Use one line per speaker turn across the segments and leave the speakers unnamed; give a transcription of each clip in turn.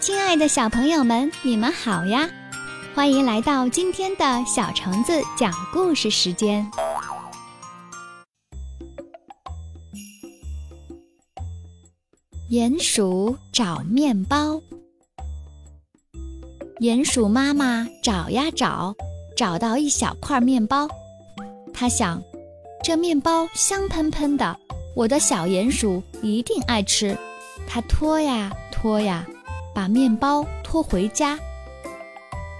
亲爱的小朋友们，你们好呀！欢迎来到今天的小橙子讲故事时间。鼹鼠找面包。鼹鼠妈妈找呀找，找到一小块面包。它想，这面包香喷喷的，我的小鼹鼠一定爱吃。它拖呀拖呀，把面包拖回家。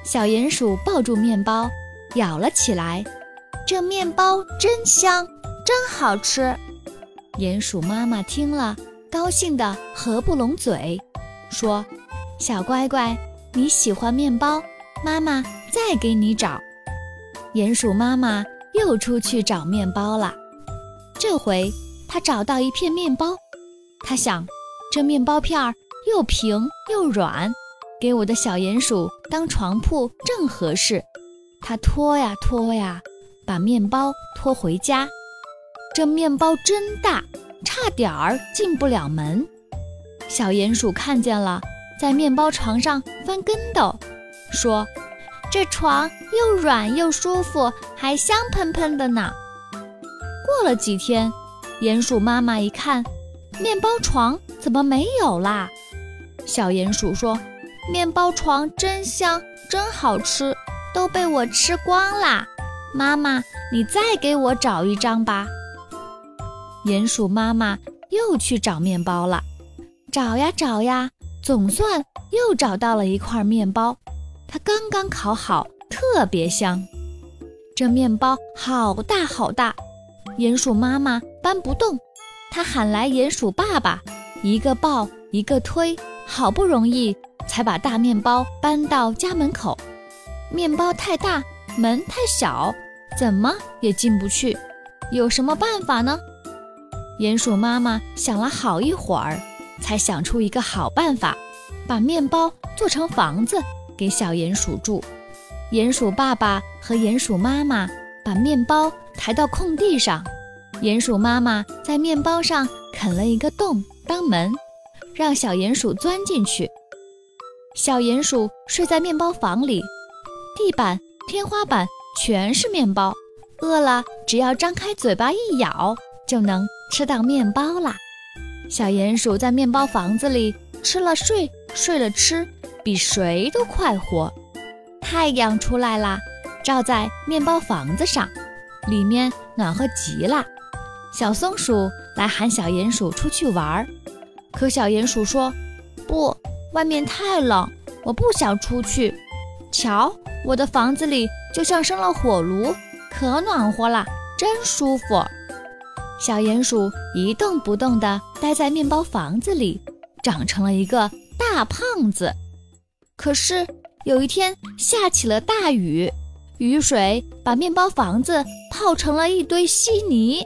小鼹鼠抱住面包，咬了起来。这面包真香，真好吃。鼹鼠妈妈听了。高兴得合不拢嘴，说：“小乖乖，你喜欢面包，妈妈再给你找。”鼹鼠妈妈又出去找面包了。这回她找到一片面包，她想，这面包片儿又平又软，给我的小鼹鼠当床铺正合适。它拖呀拖呀，把面包拖回家。这面包真大。差点儿进不了门，小鼹鼠看见了，在面包床上翻跟斗，说：“这床又软又舒服，还香喷喷的呢。”过了几天，鼹鼠妈妈一看，面包床怎么没有啦？小鼹鼠说：“面包床真香，真好吃，都被我吃光啦。妈妈，你再给我找一张吧。”鼹鼠妈妈又去找面包了，找呀找呀，总算又找到了一块面包。它刚刚烤好，特别香。这面包好大好大，鼹鼠妈妈搬不动，它喊来鼹鼠爸爸，一个抱一个推，好不容易才把大面包搬到家门口。面包太大，门太小，怎么也进不去。有什么办法呢？鼹鼠妈妈想了好一会儿，才想出一个好办法，把面包做成房子给小鼹鼠住。鼹鼠爸爸和鼹鼠妈妈把面包抬到空地上，鼹鼠妈妈在面包上啃了一个洞当门，让小鼹鼠钻进去。小鼹鼠睡在面包房里，地板、天花板全是面包，饿了只要张开嘴巴一咬就能。吃到面包啦！小鼹鼠在面包房子里吃了睡，睡了吃，比谁都快活。太阳出来啦，照在面包房子上，里面暖和极了。小松鼠来喊小鼹鼠出去玩儿，可小鼹鼠说：“不，外面太冷，我不想出去。瞧，我的房子里就像生了火炉，可暖和了，真舒服。”小鼹鼠一动不动地待在面包房子里，长成了一个大胖子。可是有一天下起了大雨，雨水把面包房子泡成了一堆稀泥。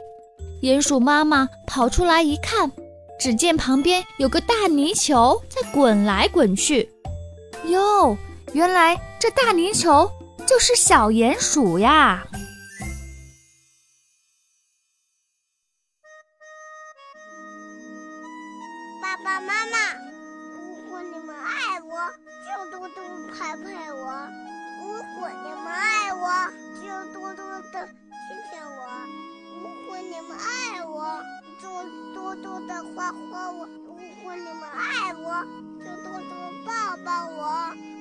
鼹鼠妈妈跑出来一看，只见旁边有个大泥球在滚来滚去。哟，原来这大泥球就是小鼹鼠呀！
爸爸妈妈，如果你们爱我，就多多拍拍我；如果你们爱我，就多多的亲亲我；如果你们爱我，多多的画画我；如果你们爱我，就多多抱抱我。